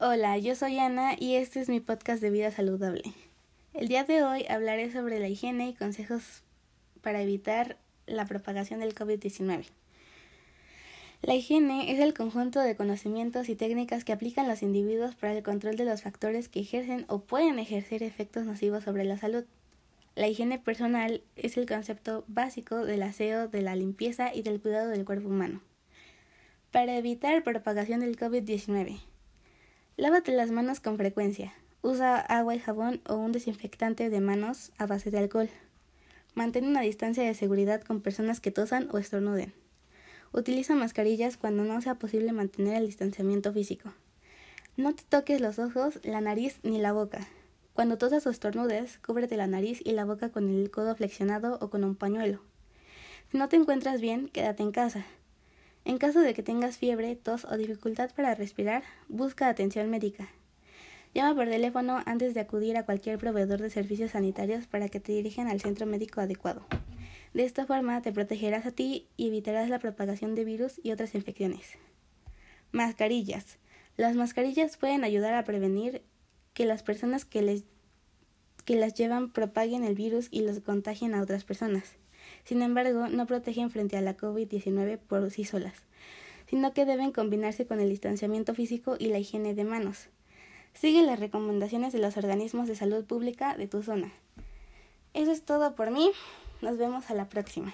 Hola, yo soy Ana y este es mi podcast de vida saludable. El día de hoy hablaré sobre la higiene y consejos para evitar la propagación del COVID-19. La higiene es el conjunto de conocimientos y técnicas que aplican los individuos para el control de los factores que ejercen o pueden ejercer efectos nocivos sobre la salud. La higiene personal es el concepto básico del aseo, de la limpieza y del cuidado del cuerpo humano. Para evitar propagación del COVID-19. Lávate las manos con frecuencia. Usa agua y jabón o un desinfectante de manos a base de alcohol. Mantén una distancia de seguridad con personas que tosan o estornuden. Utiliza mascarillas cuando no sea posible mantener el distanciamiento físico. No te toques los ojos, la nariz ni la boca. Cuando tosas o estornudes, cúbrete la nariz y la boca con el codo flexionado o con un pañuelo. Si no te encuentras bien, quédate en casa. En caso de que tengas fiebre, tos o dificultad para respirar, busca atención médica. Llama por teléfono antes de acudir a cualquier proveedor de servicios sanitarios para que te dirijan al centro médico adecuado. De esta forma te protegerás a ti y evitarás la propagación de virus y otras infecciones. Mascarillas. Las mascarillas pueden ayudar a prevenir que las personas que, les, que las llevan propaguen el virus y los contagien a otras personas. Sin embargo, no protegen frente a la COVID-19 por sí solas, sino que deben combinarse con el distanciamiento físico y la higiene de manos. Sigue las recomendaciones de los organismos de salud pública de tu zona. Eso es todo por mí. Nos vemos a la próxima.